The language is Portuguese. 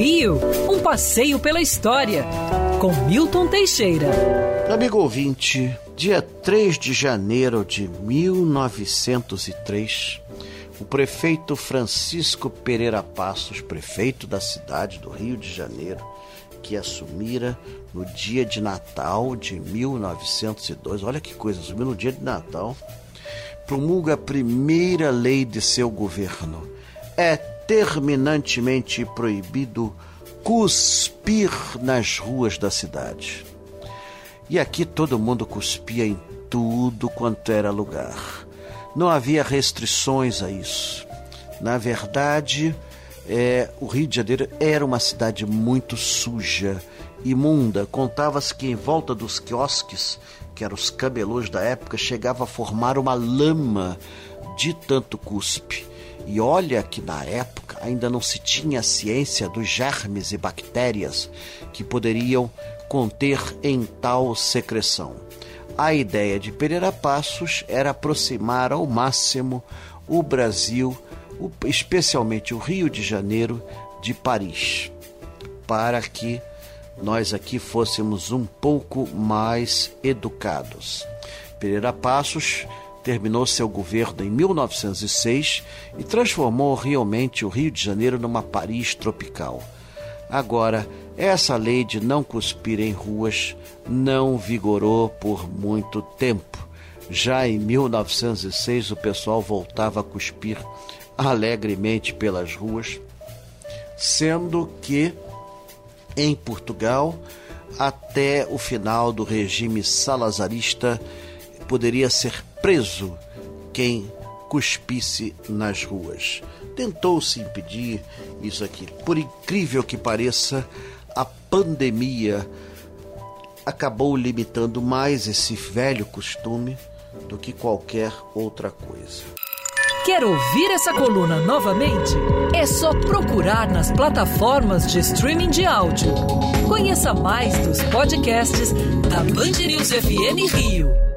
Rio, um passeio pela história, com Milton Teixeira. Amigo ouvinte, dia 3 de janeiro de 1903, o prefeito Francisco Pereira Passos, prefeito da cidade do Rio de Janeiro, que assumira no dia de Natal de 1902, olha que coisa, assumiu no dia de Natal, promulga a primeira lei de seu governo. É terminantemente proibido cuspir nas ruas da cidade. E aqui todo mundo cuspia em tudo quanto era lugar. Não havia restrições a isso. Na verdade, é, o Rio de Janeiro era uma cidade muito suja, imunda. Contava-se que em volta dos quiosques, que eram os camelôs da época, chegava a formar uma lama de tanto cuspe. E olha que na época ainda não se tinha ciência dos germes e bactérias que poderiam conter em tal secreção. A ideia de Pereira Passos era aproximar ao máximo o Brasil, especialmente o Rio de Janeiro, de Paris, para que nós aqui fôssemos um pouco mais educados. Pereira Passos terminou seu governo em 1906 e transformou realmente o Rio de Janeiro numa Paris tropical. Agora, essa lei de não cuspir em ruas não vigorou por muito tempo. Já em 1906, o pessoal voltava a cuspir alegremente pelas ruas, sendo que em Portugal, até o final do regime salazarista, poderia ser preso quem cuspisse nas ruas. Tentou-se impedir isso aqui. Por incrível que pareça, a pandemia acabou limitando mais esse velho costume do que qualquer outra coisa. Quer ouvir essa coluna novamente? É só procurar nas plataformas de streaming de áudio. Conheça mais dos podcasts da Band News FM Rio.